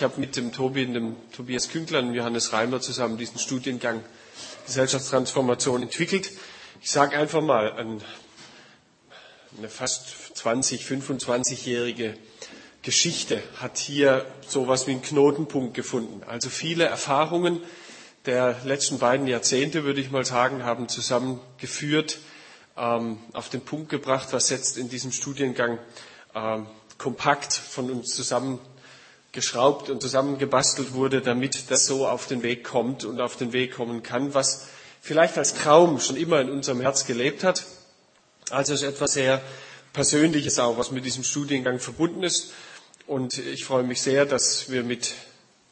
Ich habe mit dem Tobi, dem Tobias Künkler und Johannes Reimer zusammen diesen Studiengang Gesellschaftstransformation entwickelt. Ich sage einfach mal, eine fast 20, 25-jährige Geschichte hat hier so etwas wie einen Knotenpunkt gefunden. Also viele Erfahrungen der letzten beiden Jahrzehnte, würde ich mal sagen, haben zusammengeführt, ähm, auf den Punkt gebracht, was jetzt in diesem Studiengang ähm, kompakt von uns zusammengeschraubt und zusammengebastelt wurde, damit das so auf den Weg kommt und auf den Weg kommen kann, was vielleicht als Traum schon immer in unserem Herz gelebt hat. Also es ist etwas sehr Persönliches auch, was mit diesem Studiengang verbunden ist. Und ich freue mich sehr, dass wir mit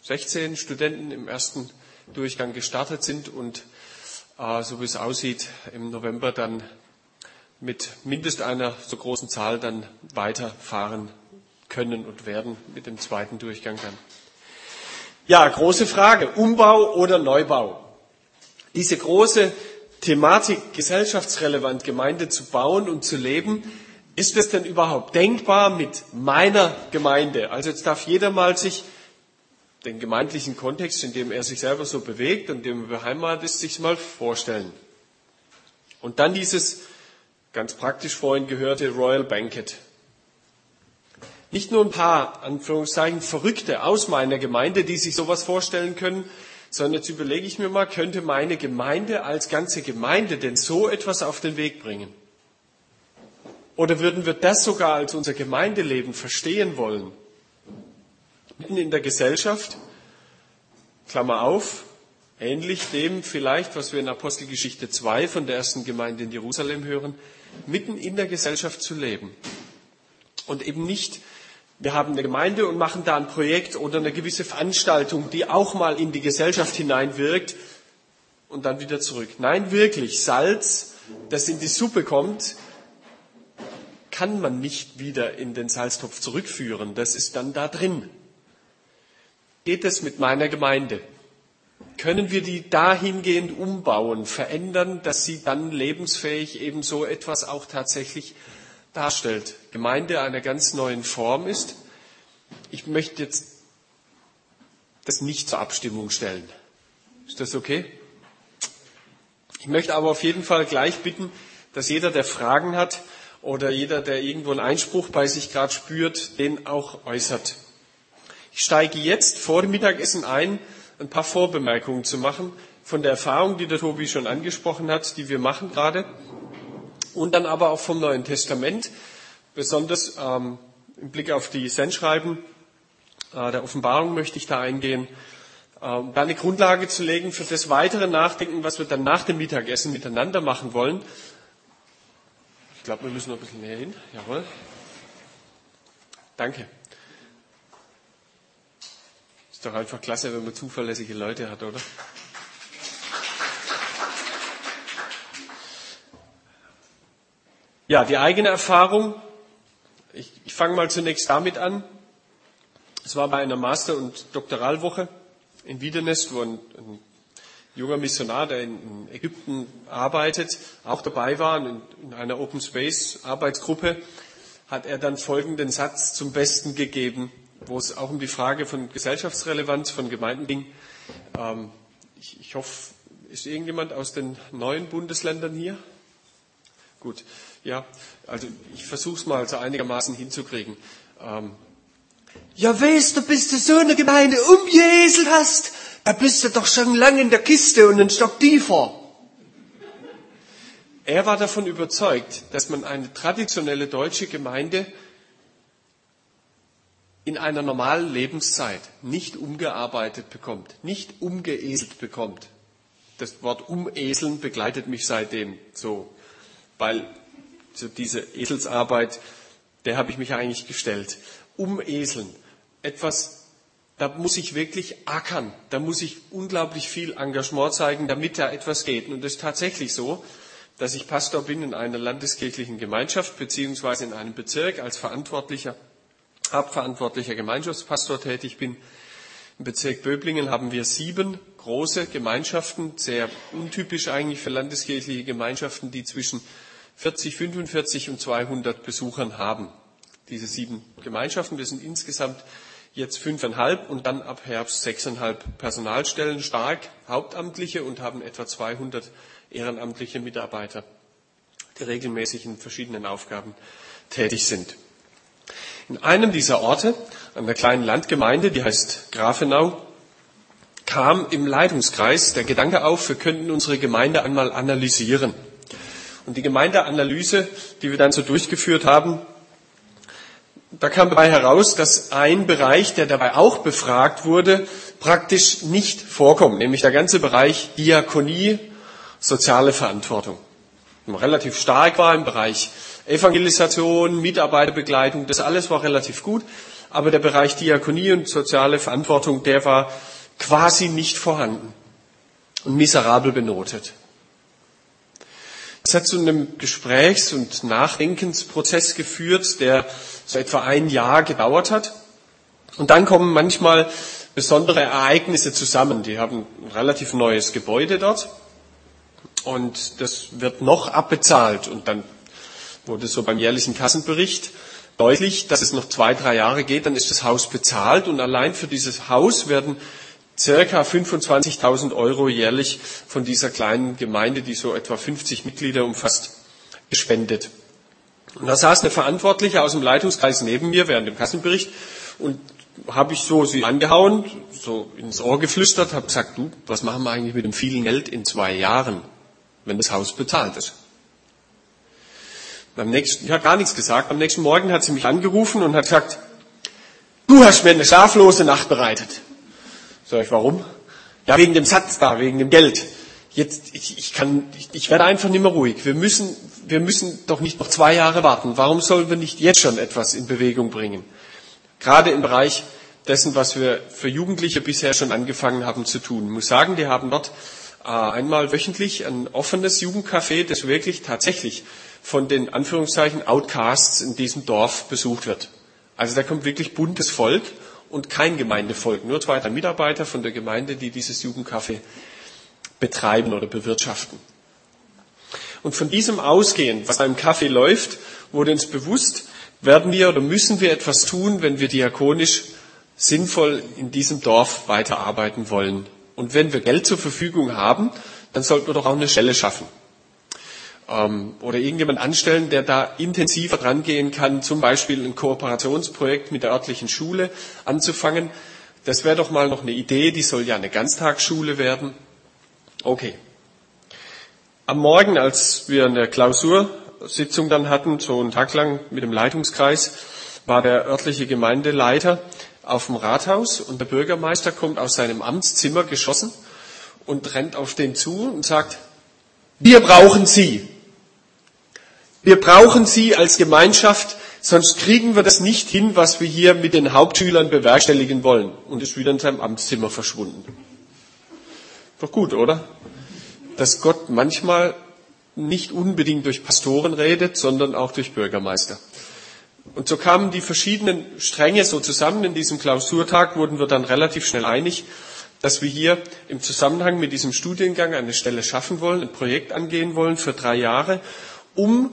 16 Studenten im ersten Durchgang gestartet sind und äh, so wie es aussieht, im November dann mit mindest einer so großen Zahl dann weiterfahren können und werden mit dem zweiten Durchgang dann. Ja, große Frage. Umbau oder Neubau? Diese große Thematik, gesellschaftsrelevant Gemeinde zu bauen und zu leben, ist es denn überhaupt denkbar mit meiner Gemeinde? Also jetzt darf jeder mal sich den gemeindlichen Kontext, in dem er sich selber so bewegt und dem er beheimatet ist, sich mal vorstellen. Und dann dieses ganz praktisch vorhin gehörte Royal Banquet. Nicht nur ein paar, Anführungszeichen, Verrückte aus meiner Gemeinde, die sich sowas vorstellen können, sondern jetzt überlege ich mir mal, könnte meine Gemeinde als ganze Gemeinde denn so etwas auf den Weg bringen? Oder würden wir das sogar als unser Gemeindeleben verstehen wollen? Mitten in der Gesellschaft, Klammer auf, ähnlich dem vielleicht, was wir in Apostelgeschichte 2 von der ersten Gemeinde in Jerusalem hören, mitten in der Gesellschaft zu leben. Und eben nicht, wir haben eine Gemeinde und machen da ein Projekt oder eine gewisse Veranstaltung, die auch mal in die Gesellschaft hineinwirkt und dann wieder zurück. Nein, wirklich, Salz, das in die Suppe kommt, kann man nicht wieder in den Salztopf zurückführen. Das ist dann da drin. Geht es mit meiner Gemeinde? Können wir die dahingehend umbauen, verändern, dass sie dann lebensfähig eben so etwas auch tatsächlich darstellt? Gemeinde einer ganz neuen Form ist. Ich möchte jetzt das nicht zur Abstimmung stellen. Ist das okay? Ich möchte aber auf jeden Fall gleich bitten, dass jeder, der Fragen hat, oder jeder, der irgendwo einen Einspruch bei sich gerade spürt, den auch äußert. Ich steige jetzt vor dem Mittagessen ein, ein paar Vorbemerkungen zu machen von der Erfahrung, die der Tobi schon angesprochen hat, die wir machen gerade, und dann aber auch vom Neuen Testament, besonders ähm, im Blick auf die Sendschreiben äh, der Offenbarung möchte ich da eingehen, äh, um da eine Grundlage zu legen für das weitere Nachdenken, was wir dann nach dem Mittagessen miteinander machen wollen glaube, wir müssen noch ein bisschen näher hin. Jawohl. Danke. Ist doch einfach klasse, wenn man zuverlässige Leute hat, oder? Ja, die eigene Erfahrung. Ich, ich fange mal zunächst damit an. Es war bei einer Master- und Doktoralwoche in Wiedernest, wo ein, ein junger Missionar, der in Ägypten arbeitet, auch dabei war in einer Open Space Arbeitsgruppe, hat er dann folgenden Satz zum Besten gegeben, wo es auch um die Frage von Gesellschaftsrelevanz von Gemeinden ging. Ähm, ich, ich hoffe, ist irgendjemand aus den neuen Bundesländern hier? Gut, ja, also ich versuche es mal so einigermaßen hinzukriegen. Ähm, ja, weißt du, bist du so eine Gemeinde umgeeselt hast, da bist du doch schon lange in der Kiste und einen Stock tiefer. Er war davon überzeugt, dass man eine traditionelle deutsche Gemeinde in einer normalen Lebenszeit nicht umgearbeitet bekommt, nicht umgeeselt bekommt. Das Wort umeseln begleitet mich seitdem so, weil so diese Eselsarbeit, der habe ich mich eigentlich gestellt. Umeseln, etwas da muss ich wirklich ackern. Da muss ich unglaublich viel Engagement zeigen, damit da etwas geht. Und es ist tatsächlich so, dass ich Pastor bin in einer landeskirchlichen Gemeinschaft beziehungsweise in einem Bezirk als verantwortlicher, hauptverantwortlicher Gemeinschaftspastor tätig bin. Im Bezirk Böblingen haben wir sieben große Gemeinschaften, sehr untypisch eigentlich für landeskirchliche Gemeinschaften, die zwischen 40, 45 und 200 Besuchern haben. Diese sieben Gemeinschaften, wir sind insgesamt jetzt fünfeinhalb und dann ab Herbst sechseinhalb Personalstellen, stark Hauptamtliche und haben etwa 200 ehrenamtliche Mitarbeiter, die regelmäßig in verschiedenen Aufgaben tätig sind. In einem dieser Orte, der kleinen Landgemeinde, die heißt Grafenau, kam im Leitungskreis der Gedanke auf, wir könnten unsere Gemeinde einmal analysieren. Und die Gemeindeanalyse, die wir dann so durchgeführt haben, da kam dabei heraus, dass ein Bereich, der dabei auch befragt wurde, praktisch nicht vorkommt, nämlich der ganze Bereich Diakonie, soziale Verantwortung. Relativ stark war im Bereich Evangelisation, Mitarbeiterbegleitung, das alles war relativ gut, aber der Bereich Diakonie und soziale Verantwortung, der war quasi nicht vorhanden und miserabel benotet. Es hat zu einem Gesprächs- und Nachdenkensprozess geführt, der so etwa ein Jahr gedauert hat. Und dann kommen manchmal besondere Ereignisse zusammen. Die haben ein relativ neues Gebäude dort und das wird noch abbezahlt. Und dann wurde so beim jährlichen Kassenbericht deutlich, dass es noch zwei, drei Jahre geht, dann ist das Haus bezahlt und allein für dieses Haus werden circa 25.000 Euro jährlich von dieser kleinen Gemeinde, die so etwa 50 Mitglieder umfasst, gespendet. Und da saß eine Verantwortliche aus dem Leitungskreis neben mir während dem Kassenbericht und habe ich so sie angehauen, so ins Ohr geflüstert, habe gesagt, du, was machen wir eigentlich mit dem vielen Geld in zwei Jahren, wenn das Haus bezahlt ist? Am nächsten, ich habe gar nichts gesagt. Am nächsten Morgen hat sie mich angerufen und hat gesagt, du hast mir eine schlaflose Nacht bereitet. Sag ich, warum? Ja, wegen dem Satz da, wegen dem Geld. Jetzt, ich, ich kann, ich, ich werde einfach nicht mehr ruhig. Wir müssen, wir müssen doch nicht noch zwei Jahre warten. Warum sollen wir nicht jetzt schon etwas in Bewegung bringen? Gerade im Bereich dessen, was wir für Jugendliche bisher schon angefangen haben zu tun. Ich muss sagen, die haben dort äh, einmal wöchentlich ein offenes Jugendcafé, das wirklich tatsächlich von den Anführungszeichen Outcasts in diesem Dorf besucht wird. Also da kommt wirklich buntes Volk und kein Gemeindevolk, nur zwei, drei Mitarbeiter von der Gemeinde, die dieses Jugendcafé betreiben oder bewirtschaften. Und von diesem ausgehend, was beim Kaffee läuft, wurde uns bewusst, werden wir oder müssen wir etwas tun, wenn wir diakonisch sinnvoll in diesem Dorf weiterarbeiten wollen. Und wenn wir Geld zur Verfügung haben, dann sollten wir doch auch eine Stelle schaffen. Ähm, oder irgendjemand anstellen, der da intensiver dran gehen kann, zum Beispiel ein Kooperationsprojekt mit der örtlichen Schule anzufangen. Das wäre doch mal noch eine Idee, die soll ja eine Ganztagsschule werden. Okay. Am Morgen, als wir eine Klausursitzung dann hatten, so einen Tag lang mit dem Leitungskreis, war der örtliche Gemeindeleiter auf dem Rathaus und der Bürgermeister kommt aus seinem Amtszimmer geschossen und rennt auf den zu und sagt, wir brauchen Sie. Wir brauchen Sie als Gemeinschaft, sonst kriegen wir das nicht hin, was wir hier mit den Hauptschülern bewerkstelligen wollen. Und ist wieder in seinem Amtszimmer verschwunden. Doch gut, oder? Dass Gott manchmal nicht unbedingt durch Pastoren redet, sondern auch durch Bürgermeister. Und so kamen die verschiedenen Stränge so zusammen. In diesem Klausurtag wurden wir dann relativ schnell einig, dass wir hier im Zusammenhang mit diesem Studiengang eine Stelle schaffen wollen, ein Projekt angehen wollen für drei Jahre, um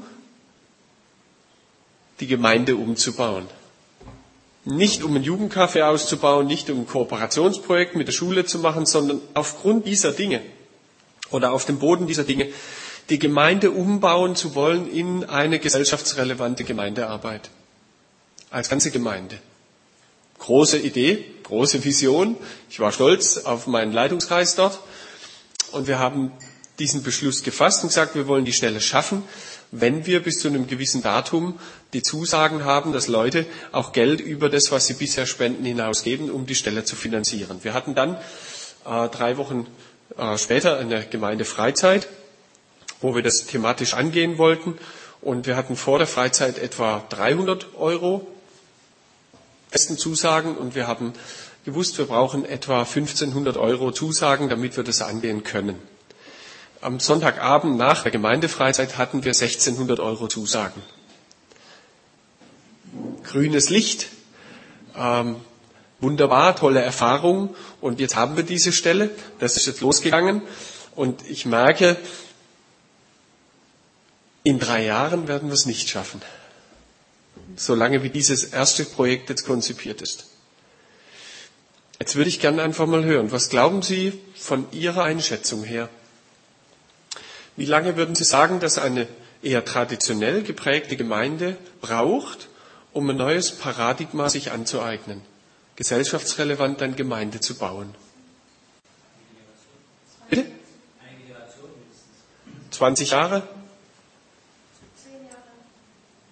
die Gemeinde umzubauen. Nicht um ein Jugendcafé auszubauen, nicht um ein Kooperationsprojekt mit der Schule zu machen, sondern aufgrund dieser Dinge oder auf dem Boden dieser Dinge die Gemeinde umbauen zu wollen in eine gesellschaftsrelevante Gemeindearbeit. Als ganze Gemeinde. Große Idee, große Vision. Ich war stolz auf meinen Leitungskreis dort. Und wir haben diesen Beschluss gefasst und gesagt, wir wollen die Stelle schaffen, wenn wir bis zu einem gewissen Datum die Zusagen haben, dass Leute auch Geld über das, was sie bisher spenden, hinausgeben, um die Stelle zu finanzieren. Wir hatten dann äh, drei Wochen äh, später eine Gemeindefreizeit, wo wir das thematisch angehen wollten. Und wir hatten vor der Freizeit etwa 300 Euro festen Zusagen und wir haben gewusst, wir brauchen etwa 1500 Euro Zusagen, damit wir das angehen können. Am Sonntagabend nach der Gemeindefreizeit hatten wir 1600 Euro Zusagen. Grünes Licht, ähm, wunderbar, tolle Erfahrung. Und jetzt haben wir diese Stelle. Das ist jetzt losgegangen. Und ich merke, in drei Jahren werden wir es nicht schaffen. Solange wie dieses erste Projekt jetzt konzipiert ist. Jetzt würde ich gerne einfach mal hören, was glauben Sie von Ihrer Einschätzung her? Wie lange würden Sie sagen, dass eine eher traditionell geprägte Gemeinde braucht, um ein neues Paradigma sich anzueignen, gesellschaftsrelevant eine Gemeinde zu bauen? Bitte? 20 Jahre?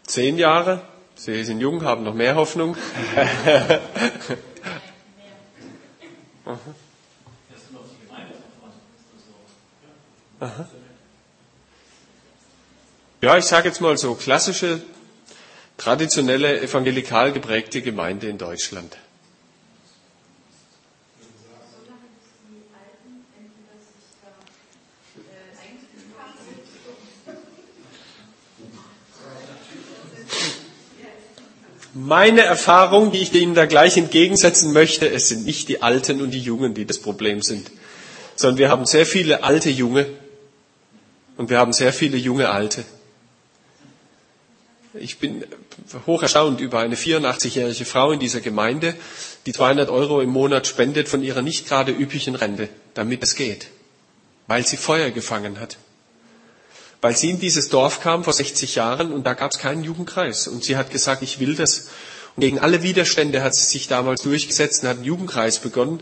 Zehn Jahre? Sie sind jung, haben noch mehr Hoffnung. Aha. Ja, ich sage jetzt mal so, klassische, traditionelle, evangelikal geprägte Gemeinde in Deutschland. Meine Erfahrung, die ich Ihnen da gleich entgegensetzen möchte, es sind nicht die Alten und die Jungen, die das Problem sind, sondern wir haben sehr viele alte Junge und wir haben sehr viele junge Alte. Ich bin hoch erstaunt über eine 84-jährige Frau in dieser Gemeinde, die 200 Euro im Monat spendet von ihrer nicht gerade üblichen Rente, damit es geht, weil sie Feuer gefangen hat weil sie in dieses Dorf kam vor 60 Jahren und da gab es keinen Jugendkreis. Und sie hat gesagt, ich will das. Und gegen alle Widerstände hat sie sich damals durchgesetzt und hat einen Jugendkreis begonnen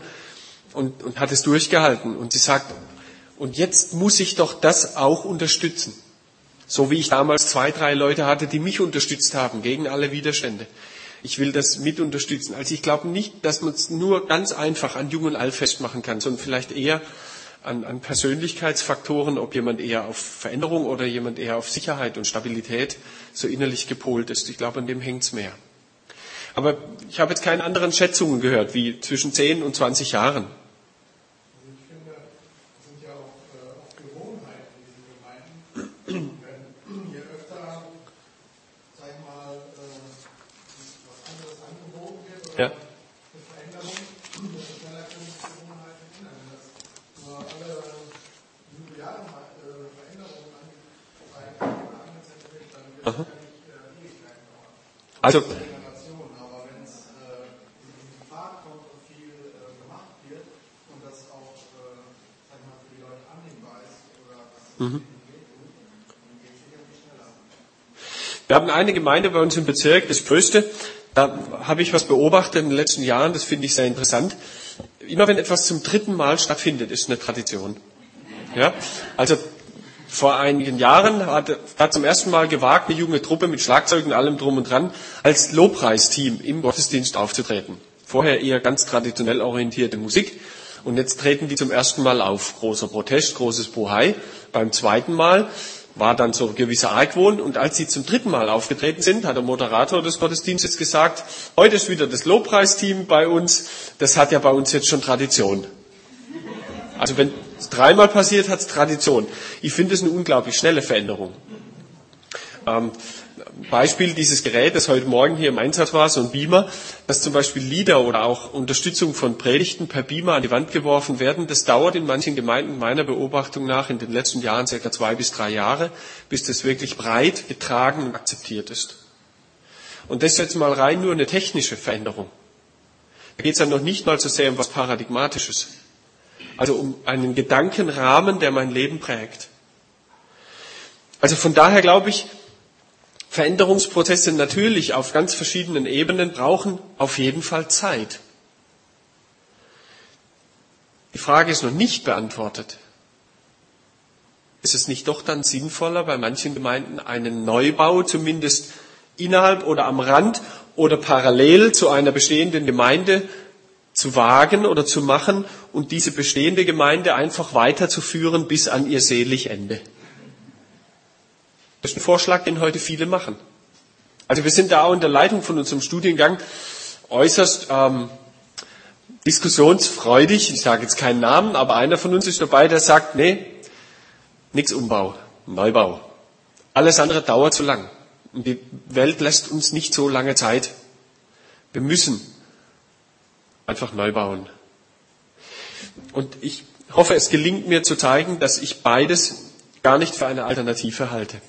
und, und hat es durchgehalten. Und sie sagt, und jetzt muss ich doch das auch unterstützen. So wie ich damals zwei, drei Leute hatte, die mich unterstützt haben gegen alle Widerstände. Ich will das mit unterstützen. Also ich glaube nicht, dass man es nur ganz einfach an Jung und Alt festmachen kann, sondern vielleicht eher an, an Persönlichkeitsfaktoren, ob jemand eher auf Veränderung oder jemand eher auf Sicherheit und Stabilität so innerlich gepolt ist. Ich glaube, an dem hängt es mehr. Aber ich habe jetzt keine anderen Schätzungen gehört, wie zwischen 10 und 20 Jahren. Also. Wir haben eine Gemeinde bei uns im Bezirk, das größte. Da habe ich was beobachtet in den letzten Jahren, das finde ich sehr interessant. Immer wenn etwas zum dritten Mal stattfindet, ist eine Tradition. Ja? Also vor einigen Jahren hat, hat zum ersten Mal gewagt, eine junge Truppe mit Schlagzeugen und allem drum und dran als Lobpreisteam im Gottesdienst aufzutreten. Vorher eher ganz traditionell orientierte Musik. Und jetzt treten die zum ersten Mal auf. Großer Protest, großes Bohai. Beim zweiten Mal war dann so gewisser Argwohn. Und als sie zum dritten Mal aufgetreten sind, hat der Moderator des Gottesdienstes gesagt, heute ist wieder das Lobpreisteam bei uns. Das hat ja bei uns jetzt schon Tradition. Also wenn es dreimal passiert, hat es Tradition. Ich finde es eine unglaublich schnelle Veränderung. Ähm, Beispiel dieses Gerät, das heute Morgen hier im Einsatz war, so ein Beamer, dass zum Beispiel Lieder oder auch Unterstützung von Predigten per Beamer an die Wand geworfen werden. Das dauert in manchen Gemeinden meiner Beobachtung nach in den letzten Jahren circa zwei bis drei Jahre, bis das wirklich breit getragen und akzeptiert ist. Und das ist jetzt mal rein nur eine technische Veränderung. Da geht es dann noch nicht mal so sehr um was Paradigmatisches also um einen Gedankenrahmen, der mein Leben prägt. Also von daher glaube ich, Veränderungsprozesse natürlich auf ganz verschiedenen Ebenen brauchen auf jeden Fall Zeit. Die Frage ist noch nicht beantwortet. Ist es nicht doch dann sinnvoller, bei manchen Gemeinden einen Neubau zumindest innerhalb oder am Rand oder parallel zu einer bestehenden Gemeinde zu wagen oder zu machen und diese bestehende Gemeinde einfach weiterzuführen bis an ihr selig Ende. Das ist ein Vorschlag, den heute viele machen. Also wir sind da auch in der Leitung von unserem Studiengang äußerst ähm, diskussionsfreudig. Ich sage jetzt keinen Namen, aber einer von uns ist dabei, der sagt, nee, nichts Umbau, Neubau. Alles andere dauert zu lang. Und die Welt lässt uns nicht so lange Zeit. Wir müssen einfach neu bauen. Und ich hoffe, es gelingt mir zu zeigen, dass ich beides gar nicht für eine Alternative halte,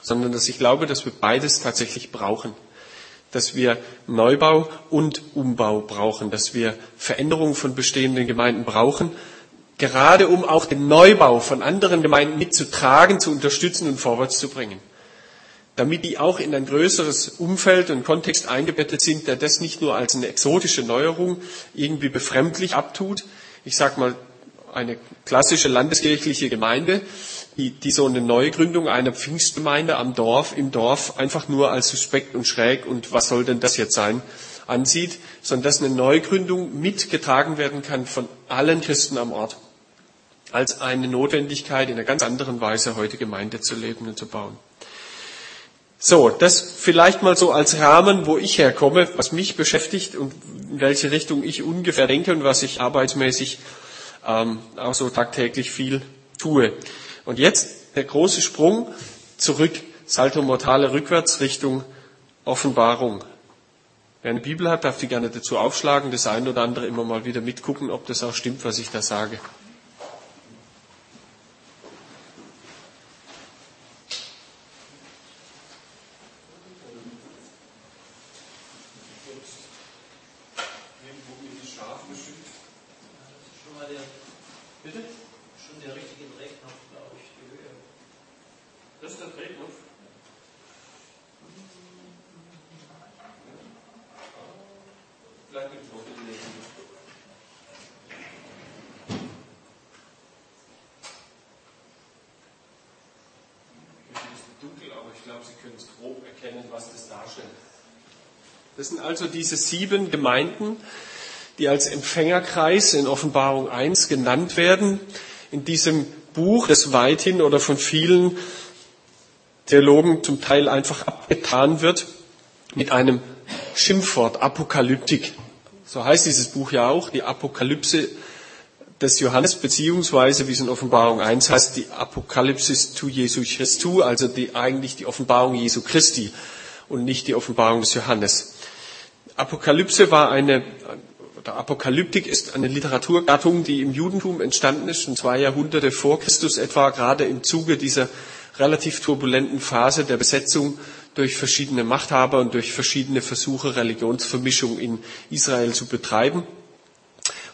sondern dass ich glaube, dass wir beides tatsächlich brauchen. dass wir Neubau und Umbau brauchen, dass wir Veränderungen von bestehenden Gemeinden brauchen, gerade um auch den Neubau von anderen Gemeinden mitzutragen, zu unterstützen und vorwärts zu bringen. Damit die auch in ein größeres Umfeld und Kontext eingebettet sind, der das nicht nur als eine exotische Neuerung irgendwie befremdlich abtut. Ich sage mal, eine klassische landeskirchliche Gemeinde, die, die so eine Neugründung einer Pfingstgemeinde am Dorf, im Dorf einfach nur als suspekt und schräg und was soll denn das jetzt sein, ansieht, sondern dass eine Neugründung mitgetragen werden kann von allen Christen am Ort als eine Notwendigkeit, in einer ganz anderen Weise heute Gemeinde zu leben und zu bauen. So, das vielleicht mal so als Rahmen, wo ich herkomme, was mich beschäftigt und in welche Richtung ich ungefähr denke und was ich arbeitsmäßig ähm, auch so tagtäglich viel tue. Und jetzt der große Sprung zurück, Salto Mortale rückwärts Richtung Offenbarung. Wer eine Bibel hat, darf die gerne dazu aufschlagen, das eine oder andere immer mal wieder mitgucken, ob das auch stimmt, was ich da sage. Das sind also diese sieben Gemeinden, die als Empfängerkreis in Offenbarung 1 genannt werden. In diesem Buch, das weithin oder von vielen Theologen zum Teil einfach abgetan wird, mit einem Schimpfwort, Apokalyptik. So heißt dieses Buch ja auch, die Apokalypse des Johannes, beziehungsweise, wie es in Offenbarung 1 heißt, die Apokalypsis tu Jesu Christu, also die, eigentlich die Offenbarung Jesu Christi und nicht die Offenbarung des Johannes. Apokalypse war eine, oder Apokalyptik ist eine Literaturgattung, die im Judentum entstanden ist, schon zwei Jahrhunderte vor Christus etwa, gerade im Zuge dieser relativ turbulenten Phase der Besetzung durch verschiedene Machthaber und durch verschiedene Versuche, Religionsvermischung in Israel zu betreiben,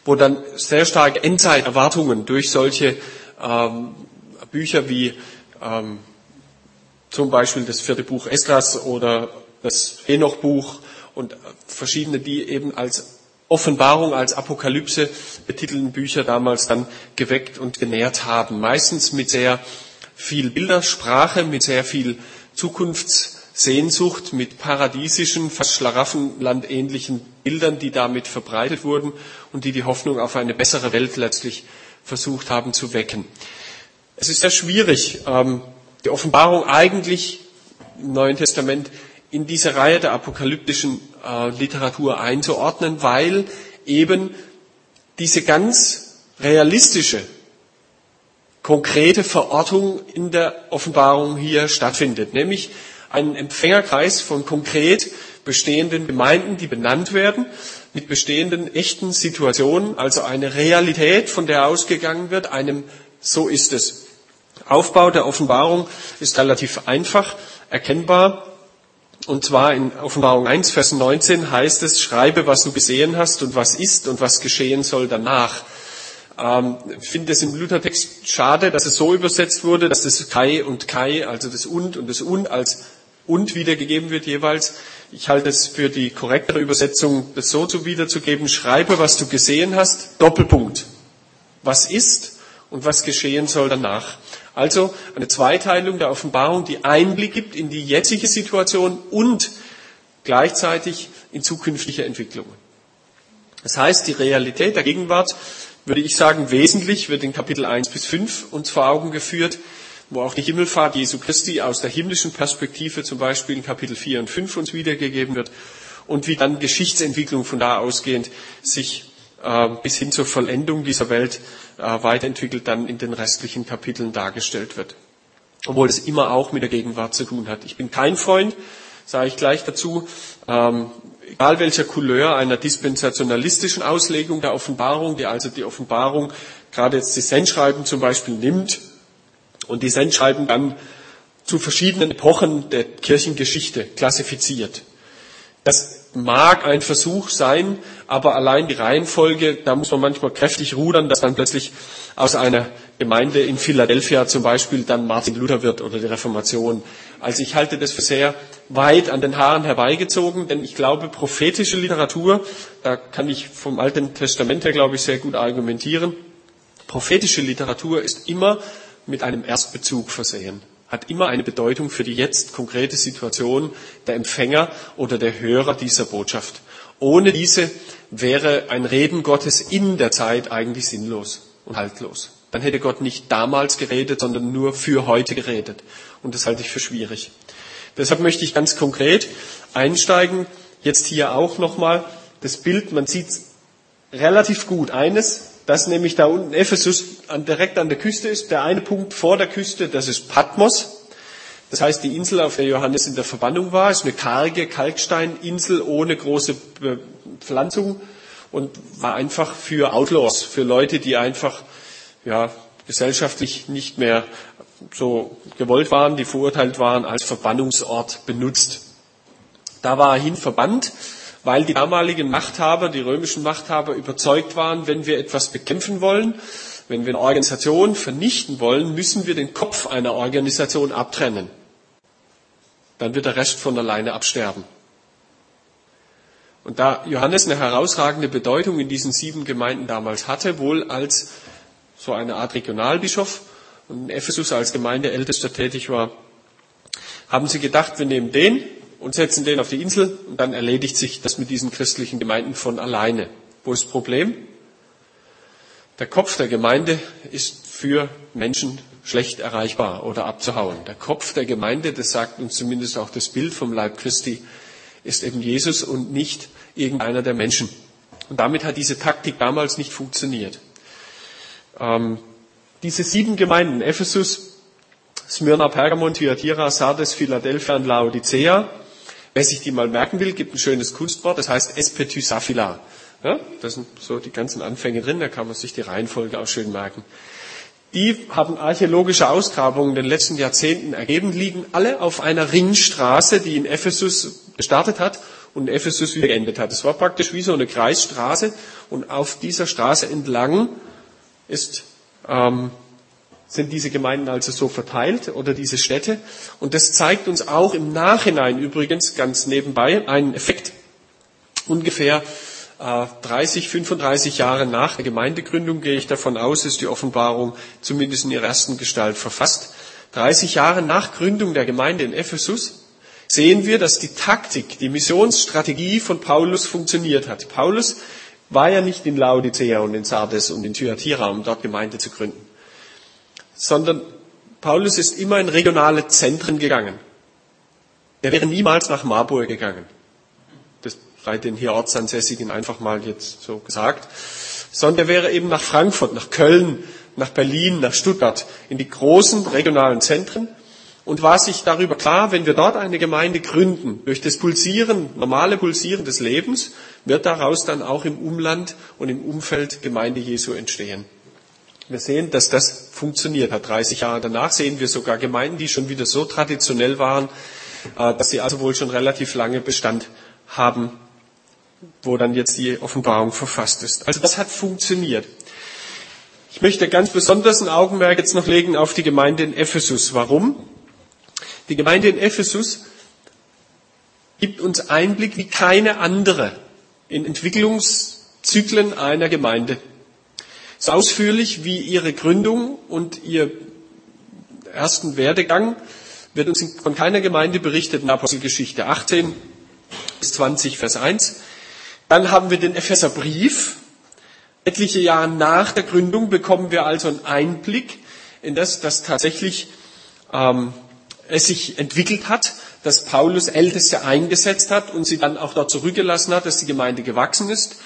wo dann sehr starke Endzeiterwartungen durch solche ähm, Bücher wie ähm, zum Beispiel das vierte Buch Esdras oder das Enoch-Buch und verschiedene, die eben als Offenbarung, als Apokalypse betitelten Bücher damals dann geweckt und genährt haben. Meistens mit sehr viel Bildersprache, mit sehr viel Zukunftssehnsucht, mit paradiesischen, fast Schlaraffenlandähnlichen Bildern, die damit verbreitet wurden und die die Hoffnung auf eine bessere Welt letztlich versucht haben zu wecken. Es ist sehr schwierig, ähm, die Offenbarung eigentlich im Neuen Testament in diese Reihe der apokalyptischen äh, Literatur einzuordnen, weil eben diese ganz realistische, konkrete Verortung in der Offenbarung hier stattfindet, nämlich einen Empfängerkreis von konkret bestehenden Gemeinden, die benannt werden, mit bestehenden echten Situationen, also eine Realität, von der ausgegangen wird, einem so ist es. Aufbau der Offenbarung ist relativ einfach erkennbar. Und zwar in Offenbarung 1, Vers 19 heißt es, schreibe, was du gesehen hast und was ist und was geschehen soll danach. Ähm, ich finde es im Luthertext schade, dass es so übersetzt wurde, dass das Kai und Kai, also das und und das und als und wiedergegeben wird jeweils. Ich halte es für die korrektere Übersetzung, das so zu wiederzugeben. Schreibe, was du gesehen hast, Doppelpunkt. Was ist und was geschehen soll danach. Also eine Zweiteilung der Offenbarung, die Einblick gibt in die jetzige Situation und gleichzeitig in zukünftige Entwicklungen. Das heißt, die Realität der Gegenwart, würde ich sagen, wesentlich wird in Kapitel 1 bis 5 uns vor Augen geführt, wo auch die Himmelfahrt Jesu Christi aus der himmlischen Perspektive zum Beispiel in Kapitel 4 und 5 uns wiedergegeben wird und wie dann Geschichtsentwicklung von da ausgehend sich äh, bis hin zur Vollendung dieser Welt äh, weiterentwickelt dann in den restlichen Kapiteln dargestellt wird. Obwohl es immer auch mit der Gegenwart zu tun hat. Ich bin kein Freund, sage ich gleich dazu, ähm, egal welcher Couleur einer dispensationalistischen Auslegung der Offenbarung, die also die Offenbarung, gerade jetzt die Sendschreiben zum Beispiel nimmt und die Sendschreiben dann zu verschiedenen Epochen der Kirchengeschichte klassifiziert. Das mag ein Versuch sein, aber allein die Reihenfolge, da muss man manchmal kräftig rudern, dass dann plötzlich aus einer Gemeinde in Philadelphia zum Beispiel dann Martin Luther wird oder die Reformation. Also ich halte das für sehr weit an den Haaren herbeigezogen, denn ich glaube, prophetische Literatur, da kann ich vom Alten Testament her, glaube ich, sehr gut argumentieren, prophetische Literatur ist immer mit einem Erstbezug versehen hat immer eine Bedeutung für die jetzt konkrete Situation der Empfänger oder der Hörer dieser Botschaft. Ohne diese wäre ein Reden Gottes in der Zeit eigentlich sinnlos und haltlos. Dann hätte Gott nicht damals geredet, sondern nur für heute geredet. Und das halte ich für schwierig. Deshalb möchte ich ganz konkret einsteigen. Jetzt hier auch nochmal das Bild. Man sieht relativ gut eines, dass nämlich da unten Ephesus direkt an der Küste ist. Der eine Punkt vor der Küste, das ist Patmos. Das heißt, die Insel, auf der Johannes in der Verbannung war, ist eine karge Kalksteininsel ohne große Pflanzung und war einfach für Outlaws, für Leute, die einfach ja, gesellschaftlich nicht mehr so gewollt waren, die verurteilt waren, als Verbannungsort benutzt. Da war er hin verbannt weil die damaligen Machthaber, die römischen Machthaber überzeugt waren, wenn wir etwas bekämpfen wollen, wenn wir eine Organisation vernichten wollen, müssen wir den Kopf einer Organisation abtrennen. Dann wird der Rest von alleine absterben. Und da Johannes eine herausragende Bedeutung in diesen sieben Gemeinden damals hatte, wohl als so eine Art Regionalbischof und in Ephesus als Gemeindeältester tätig war, haben sie gedacht, wir nehmen den, und setzen den auf die Insel und dann erledigt sich das mit diesen christlichen Gemeinden von alleine. Wo ist das Problem? Der Kopf der Gemeinde ist für Menschen schlecht erreichbar oder abzuhauen. Der Kopf der Gemeinde, das sagt uns zumindest auch das Bild vom Leib Christi, ist eben Jesus und nicht irgendeiner der Menschen. Und damit hat diese Taktik damals nicht funktioniert. Ähm, diese sieben Gemeinden, Ephesus, Smyrna, Pergamon, Thyatira, Sardes, Philadelphia und Laodicea, Wer sich die mal merken will, gibt ein schönes Kunstwort, das heißt Espetysaphila. Ja, das sind so die ganzen Anfänge drin, da kann man sich die Reihenfolge auch schön merken. Die haben archäologische Ausgrabungen in den letzten Jahrzehnten ergeben, liegen alle auf einer Ringstraße, die in Ephesus gestartet hat und in Ephesus wieder geendet hat. Es war praktisch wie so eine Kreisstraße und auf dieser Straße entlang ist ähm, sind diese Gemeinden also so verteilt oder diese Städte. Und das zeigt uns auch im Nachhinein übrigens ganz nebenbei einen Effekt. Ungefähr äh, 30, 35 Jahre nach der Gemeindegründung gehe ich davon aus, ist die Offenbarung zumindest in ihrer ersten Gestalt verfasst. 30 Jahre nach Gründung der Gemeinde in Ephesus sehen wir, dass die Taktik, die Missionsstrategie von Paulus funktioniert hat. Paulus war ja nicht in Laodicea und in Sardes und in Thyatira, um dort Gemeinde zu gründen sondern Paulus ist immer in regionale Zentren gegangen. Er wäre niemals nach Marburg gegangen. Das sei den hier Ortsansässigen einfach mal jetzt so gesagt. Sondern er wäre eben nach Frankfurt, nach Köln, nach Berlin, nach Stuttgart, in die großen regionalen Zentren und war sich darüber klar, wenn wir dort eine Gemeinde gründen, durch das Pulsieren, normale Pulsieren des Lebens, wird daraus dann auch im Umland und im Umfeld Gemeinde Jesu entstehen. Wir sehen, dass das funktioniert hat. 30 Jahre danach sehen wir sogar Gemeinden, die schon wieder so traditionell waren, äh, dass sie also wohl schon relativ lange Bestand haben, wo dann jetzt die Offenbarung verfasst ist. Also das hat funktioniert. Ich möchte ganz besonders ein Augenmerk jetzt noch legen auf die Gemeinde in Ephesus. Warum? Die Gemeinde in Ephesus gibt uns Einblick wie keine andere in Entwicklungszyklen einer Gemeinde. So ausführlich wie ihre Gründung und ihr ersten Werdegang wird uns von keiner Gemeinde berichtet in Apostelgeschichte 18 bis 20, Vers 1. Dann haben wir den Epheserbrief. Etliche Jahre nach der Gründung bekommen wir also einen Einblick in das, dass tatsächlich ähm, es sich entwickelt hat, dass Paulus Älteste eingesetzt hat und sie dann auch dort zurückgelassen hat, dass die Gemeinde gewachsen ist.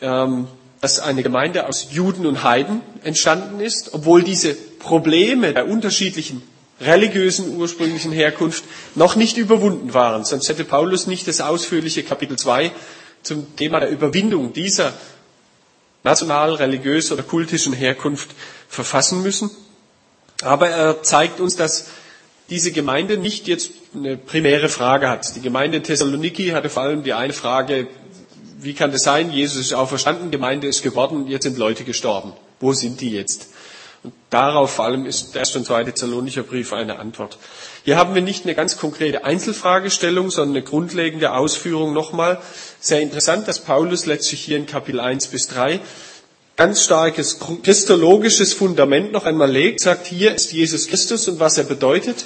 Ähm, dass eine Gemeinde aus Juden und Heiden entstanden ist, obwohl diese Probleme der unterschiedlichen religiösen ursprünglichen Herkunft noch nicht überwunden waren. Sonst hätte Paulus nicht das ausführliche Kapitel 2 zum Thema der Überwindung dieser national, religiös oder kultischen Herkunft verfassen müssen. Aber er zeigt uns, dass diese Gemeinde nicht jetzt eine primäre Frage hat. Die Gemeinde in Thessaloniki hatte vor allem die eine Frage, wie kann das sein? Jesus ist auferstanden, Gemeinde ist geworden, jetzt sind Leute gestorben. Wo sind die jetzt? Und darauf vor allem ist der erste und zweite Thessalonicher Brief eine Antwort. Hier haben wir nicht eine ganz konkrete Einzelfragestellung, sondern eine grundlegende Ausführung nochmal. Sehr interessant, dass Paulus letztlich hier in Kapitel 1 bis 3 ganz starkes christologisches Fundament noch einmal legt, sagt, hier ist Jesus Christus und was er bedeutet.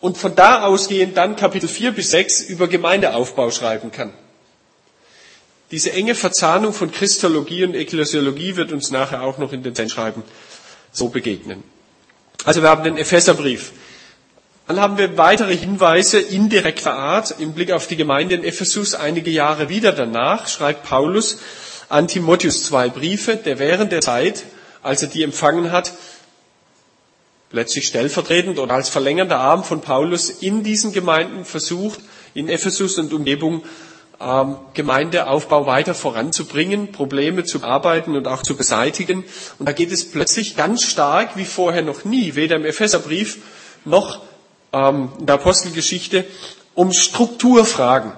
Und von da ausgehend dann Kapitel 4 bis 6 über Gemeindeaufbau schreiben kann. Diese enge Verzahnung von Christologie und Ekklesiologie wird uns nachher auch noch in den Sendschreiben so begegnen. Also wir haben den Epheserbrief. Dann haben wir weitere Hinweise indirekter Art im Blick auf die Gemeinde in Ephesus. Einige Jahre wieder danach schreibt Paulus an Timotheus zwei Briefe, der während der Zeit, als er die empfangen hat, letztlich stellvertretend oder als verlängernder Arm von Paulus in diesen Gemeinden versucht, in Ephesus und Umgebung ähm, Gemeindeaufbau weiter voranzubringen, Probleme zu bearbeiten und auch zu beseitigen. Und da geht es plötzlich ganz stark wie vorher noch nie, weder im Epheserbrief noch ähm, in der Apostelgeschichte, um Strukturfragen.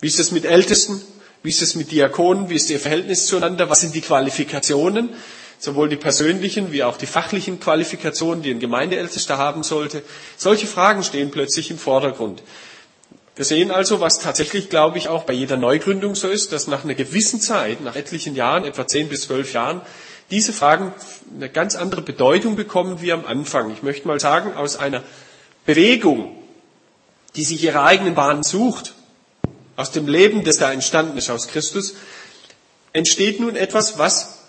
Wie ist es mit Ältesten? Wie ist es mit Diakonen? Wie ist ihr Verhältnis zueinander? Was sind die Qualifikationen? Sowohl die persönlichen wie auch die fachlichen Qualifikationen, die ein Gemeindeältester haben sollte. Solche Fragen stehen plötzlich im Vordergrund. Wir sehen also, was tatsächlich, glaube ich, auch bei jeder Neugründung so ist, dass nach einer gewissen Zeit, nach etlichen Jahren, etwa zehn bis zwölf Jahren, diese Fragen eine ganz andere Bedeutung bekommen wie am Anfang. Ich möchte mal sagen, aus einer Bewegung, die sich ihre eigenen Bahnen sucht, aus dem Leben, das da entstanden ist, aus Christus, entsteht nun etwas, was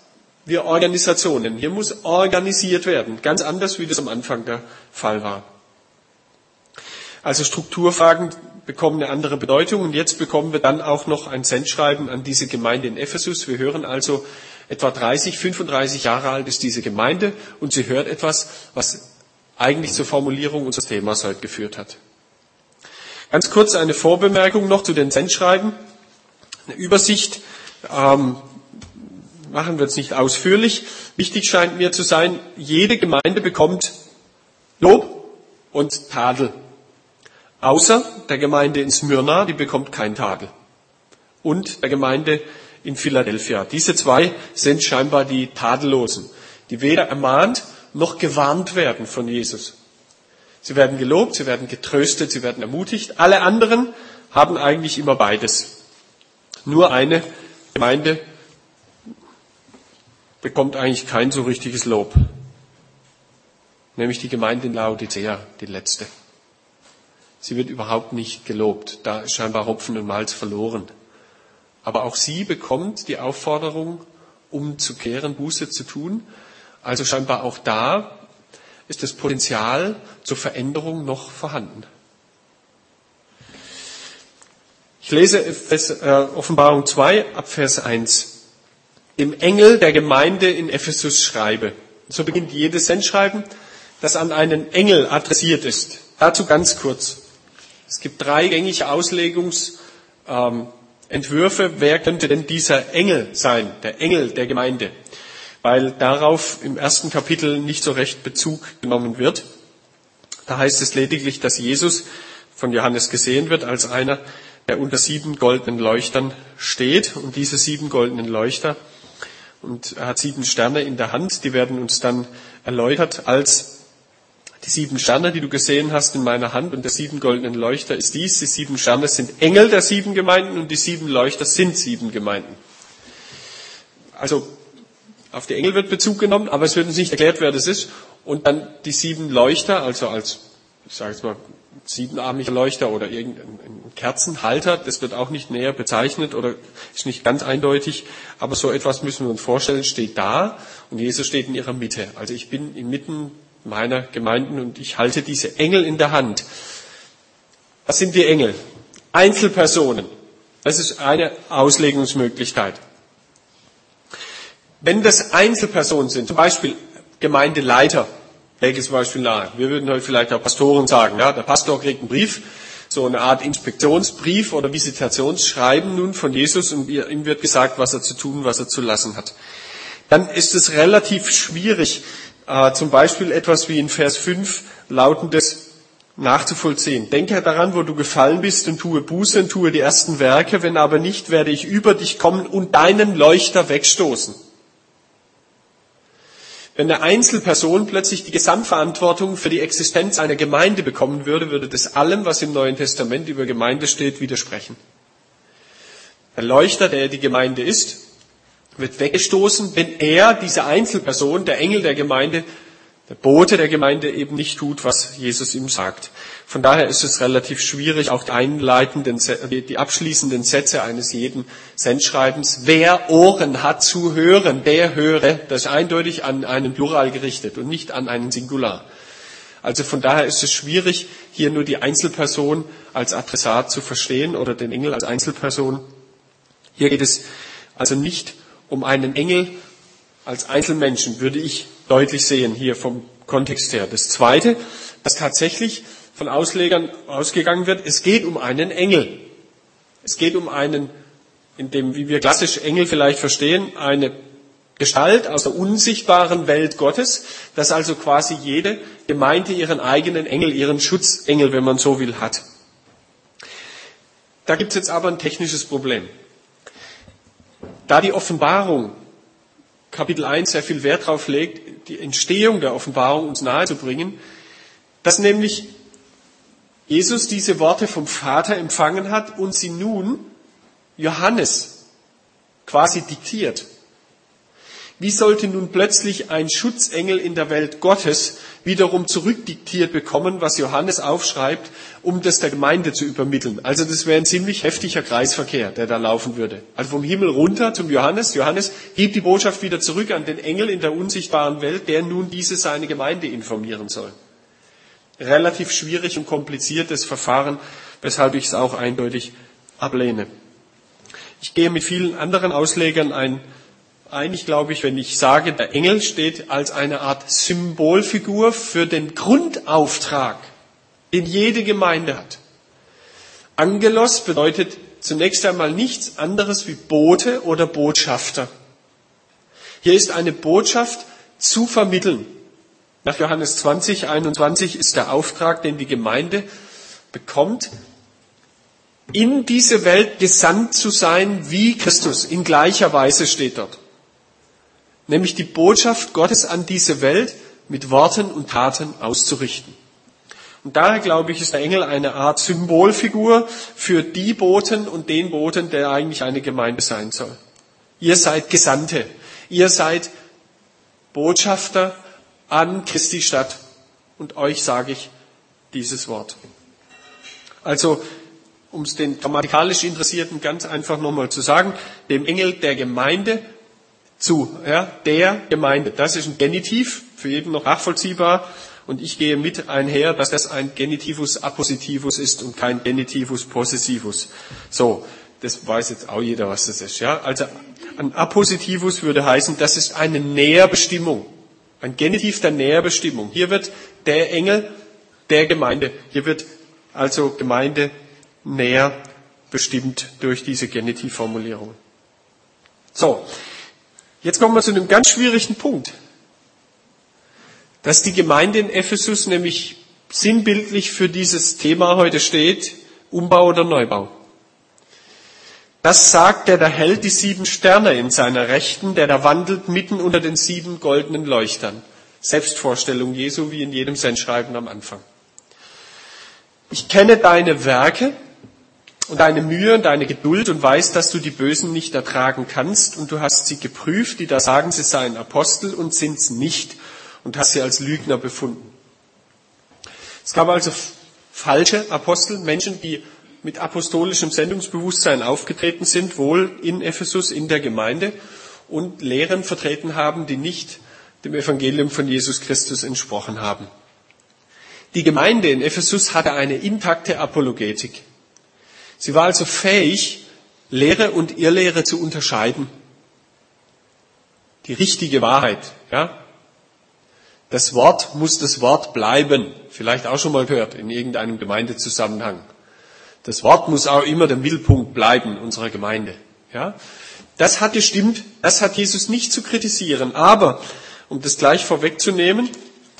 wir Organisationen. Hier muss organisiert werden, ganz anders, wie das am Anfang der Fall war. Also Strukturfragen bekommen eine andere Bedeutung und jetzt bekommen wir dann auch noch ein Sendschreiben an diese Gemeinde in Ephesus. Wir hören also etwa 30, 35 Jahre alt ist diese Gemeinde und sie hört etwas, was eigentlich zur Formulierung unseres Themas heute geführt hat. Ganz kurz eine Vorbemerkung noch zu den Sendschreiben. Eine Übersicht ähm, machen wir jetzt nicht ausführlich. Wichtig scheint mir zu sein, jede Gemeinde bekommt Lob und Tadel. Außer der Gemeinde in Smyrna, die bekommt kein Tadel. Und der Gemeinde in Philadelphia. Diese zwei sind scheinbar die Tadellosen, die weder ermahnt noch gewarnt werden von Jesus. Sie werden gelobt, sie werden getröstet, sie werden ermutigt. Alle anderen haben eigentlich immer beides. Nur eine Gemeinde bekommt eigentlich kein so richtiges Lob. Nämlich die Gemeinde in Laodicea, die letzte. Sie wird überhaupt nicht gelobt. Da ist scheinbar Hopfen und Malz verloren. Aber auch sie bekommt die Aufforderung, umzukehren, Buße zu tun. Also scheinbar auch da ist das Potenzial zur Veränderung noch vorhanden. Ich lese äh, Offenbarung 2 ab Vers 1. Dem Engel der Gemeinde in Ephesus schreibe. So beginnt jedes Sendschreiben, das an einen Engel adressiert ist. Dazu ganz kurz. Es gibt drei gängige Auslegungsentwürfe. Wer könnte denn dieser Engel sein? Der Engel der Gemeinde. Weil darauf im ersten Kapitel nicht so recht Bezug genommen wird. Da heißt es lediglich, dass Jesus von Johannes gesehen wird als einer, der unter sieben goldenen Leuchtern steht. Und diese sieben goldenen Leuchter, und er hat sieben Sterne in der Hand, die werden uns dann erläutert als die sieben Sterne, die du gesehen hast in meiner Hand und der sieben goldenen Leuchter ist dies. Die sieben Sterne sind Engel der sieben Gemeinden und die sieben Leuchter sind sieben Gemeinden. Also auf die Engel wird Bezug genommen, aber es wird uns nicht erklärt, wer das ist. Und dann die sieben Leuchter, also als, ich sage jetzt mal, siebenarmiger Leuchter oder irgendein Kerzenhalter, das wird auch nicht näher bezeichnet oder ist nicht ganz eindeutig, aber so etwas müssen wir uns vorstellen, steht da und Jesus steht in ihrer Mitte. Also ich bin inmitten meiner Gemeinden und ich halte diese Engel in der Hand. Was sind die Engel? Einzelpersonen. Das ist eine Auslegungsmöglichkeit. Wenn das Einzelpersonen sind, zum Beispiel Gemeindeleiter, welches Beispiel nahe. Wir würden heute vielleicht auch Pastoren sagen, ja, der Pastor kriegt einen Brief, so eine Art Inspektionsbrief oder Visitationsschreiben nun von Jesus und ihm wird gesagt, was er zu tun, was er zu lassen hat. Dann ist es relativ schwierig, äh, zum Beispiel etwas wie in Vers 5 lautendes nachzuvollziehen. Denke daran, wo du gefallen bist und tue Buße und tue die ersten Werke, wenn aber nicht, werde ich über dich kommen und deinen Leuchter wegstoßen. Wenn eine Einzelperson plötzlich die Gesamtverantwortung für die Existenz einer Gemeinde bekommen würde, würde das allem, was im Neuen Testament über Gemeinde steht, widersprechen. Der Leuchter, der die Gemeinde ist, wird weggestoßen, wenn er, diese Einzelperson, der Engel der Gemeinde, der Bote der Gemeinde eben nicht tut, was Jesus ihm sagt. Von daher ist es relativ schwierig, auch die einleitenden, die abschließenden Sätze eines jeden Sendschreibens. Wer Ohren hat zu hören, der höre. Das ist eindeutig an einen Plural gerichtet und nicht an einen Singular. Also von daher ist es schwierig, hier nur die Einzelperson als Adressat zu verstehen oder den Engel als Einzelperson. Hier geht es also nicht um einen Engel als Einzelmenschen, würde ich deutlich sehen hier vom Kontext her. Das Zweite, dass tatsächlich von Auslegern ausgegangen wird, es geht um einen Engel. Es geht um einen, in dem, wie wir klassisch Engel vielleicht verstehen, eine Gestalt aus der unsichtbaren Welt Gottes, dass also quasi jede Gemeinde ihren eigenen Engel, ihren Schutzengel, wenn man so will, hat. Da gibt es jetzt aber ein technisches Problem. Da die Offenbarung Kapitel 1 sehr viel Wert darauf legt, die Entstehung der Offenbarung uns nahezubringen, dass nämlich Jesus diese Worte vom Vater empfangen hat und sie nun Johannes quasi diktiert. Wie sollte nun plötzlich ein Schutzengel in der Welt Gottes wiederum zurückdiktiert bekommen, was Johannes aufschreibt, um das der Gemeinde zu übermitteln? Also das wäre ein ziemlich heftiger Kreisverkehr, der da laufen würde. Also vom Himmel runter zum Johannes. Johannes gibt die Botschaft wieder zurück an den Engel in der unsichtbaren Welt, der nun diese seine Gemeinde informieren soll. Relativ schwierig und kompliziertes Verfahren, weshalb ich es auch eindeutig ablehne. Ich gehe mit vielen anderen Auslegern ein einig, glaube ich, wenn ich sage, der Engel steht als eine Art Symbolfigur für den Grundauftrag, den jede Gemeinde hat. Angelos bedeutet zunächst einmal nichts anderes wie Bote oder Botschafter. Hier ist eine Botschaft zu vermitteln. Nach Johannes 20, 21 ist der Auftrag, den die Gemeinde bekommt, in diese Welt gesandt zu sein wie Christus. In gleicher Weise steht dort nämlich die Botschaft Gottes an diese Welt mit Worten und Taten auszurichten. Und daher glaube ich, ist der Engel eine Art Symbolfigur für die Boten und den Boten, der eigentlich eine Gemeinde sein soll. Ihr seid Gesandte. Ihr seid Botschafter an Christi Stadt. Und euch sage ich dieses Wort. Also, um es den grammatikalisch Interessierten ganz einfach nochmal zu sagen, dem Engel der Gemeinde zu, ja, der Gemeinde. Das ist ein Genitiv, für jeden noch nachvollziehbar. Und ich gehe mit einher, dass das ein Genitivus Appositivus ist und kein Genitivus Possessivus. So, das weiß jetzt auch jeder, was das ist. Ja? Also ein Appositivus würde heißen, das ist eine Näherbestimmung. Ein Genitiv der Näherbestimmung. Hier wird der Engel der Gemeinde. Hier wird also Gemeinde näher bestimmt durch diese Genitivformulierung. So, Jetzt kommen wir zu einem ganz schwierigen Punkt. Dass die Gemeinde in Ephesus nämlich sinnbildlich für dieses Thema heute steht, Umbau oder Neubau. Das sagt der, der hält die sieben Sterne in seiner Rechten, der da wandelt mitten unter den sieben goldenen Leuchtern. Selbstvorstellung Jesu wie in jedem Sendschreiben am Anfang. Ich kenne deine Werke, und deine Mühe und deine Geduld und weißt, dass du die Bösen nicht ertragen kannst und du hast sie geprüft, die da sagen, sie seien Apostel und sind's nicht und hast sie als Lügner befunden. Es gab also falsche Apostel, Menschen, die mit apostolischem Sendungsbewusstsein aufgetreten sind, wohl in Ephesus, in der Gemeinde und Lehren vertreten haben, die nicht dem Evangelium von Jesus Christus entsprochen haben. Die Gemeinde in Ephesus hatte eine intakte Apologetik. Sie war also fähig, Lehre und Irrlehre zu unterscheiden. Die richtige Wahrheit, ja. Das Wort muss das Wort bleiben. Vielleicht auch schon mal gehört in irgendeinem Gemeindezusammenhang. Das Wort muss auch immer der Mittelpunkt bleiben unserer Gemeinde, ja. Das hat gestimmt. Das hat Jesus nicht zu kritisieren. Aber um das gleich vorwegzunehmen,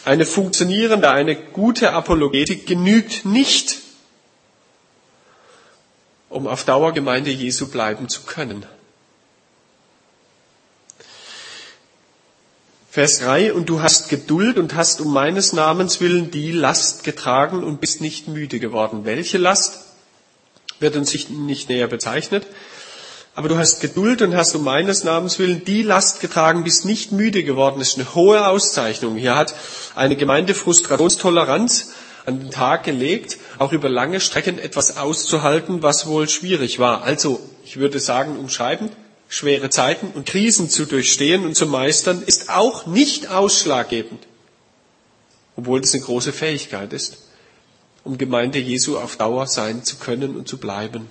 eine funktionierende, eine gute Apologetik genügt nicht, um auf Dauer Gemeinde Jesu bleiben zu können. Vers 3, und du hast Geduld und hast um meines Namens willen die Last getragen und bist nicht müde geworden. Welche Last? Wird uns nicht näher bezeichnet. Aber du hast Geduld und hast um meines Namens willen die Last getragen, bist nicht müde geworden. Das ist eine hohe Auszeichnung. Hier hat eine Gemeinde Frustrationstoleranz an den Tag gelegt, auch über lange Strecken etwas auszuhalten, was wohl schwierig war. Also, ich würde sagen, umschreibend, schwere Zeiten und Krisen zu durchstehen und zu meistern, ist auch nicht ausschlaggebend, obwohl das eine große Fähigkeit ist, um Gemeinde Jesu auf Dauer sein zu können und zu bleiben.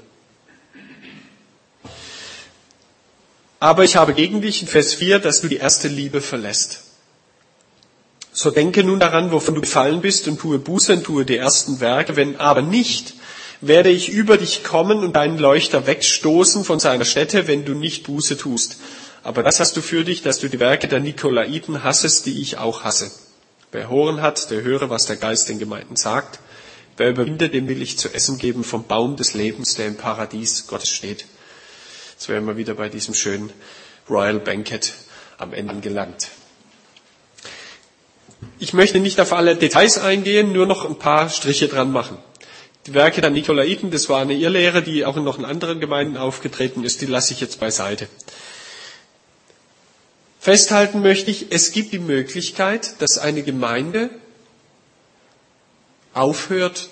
Aber ich habe gegen dich in Vers 4, dass du die erste Liebe verlässt. So denke nun daran, wovon du gefallen bist und tue Buße und tue die ersten Werke. Wenn aber nicht, werde ich über dich kommen und deinen Leuchter wegstoßen von seiner Stätte, wenn du nicht Buße tust. Aber das hast du für dich, dass du die Werke der Nikolaiten hassest, die ich auch hasse. Wer Horen hat, der höre, was der Geist den Gemeinden sagt. Wer überwindet, dem will ich zu essen geben vom Baum des Lebens, der im Paradies Gottes steht. Jetzt wären wir wieder bei diesem schönen Royal Banquet am Ende gelangt. Ich möchte nicht auf alle Details eingehen, nur noch ein paar Striche dran machen. Die Werke der Nikolaiten, das war eine Irrlehre, die auch in noch in anderen Gemeinden aufgetreten ist, die lasse ich jetzt beiseite. Festhalten möchte ich, es gibt die Möglichkeit, dass eine Gemeinde aufhört,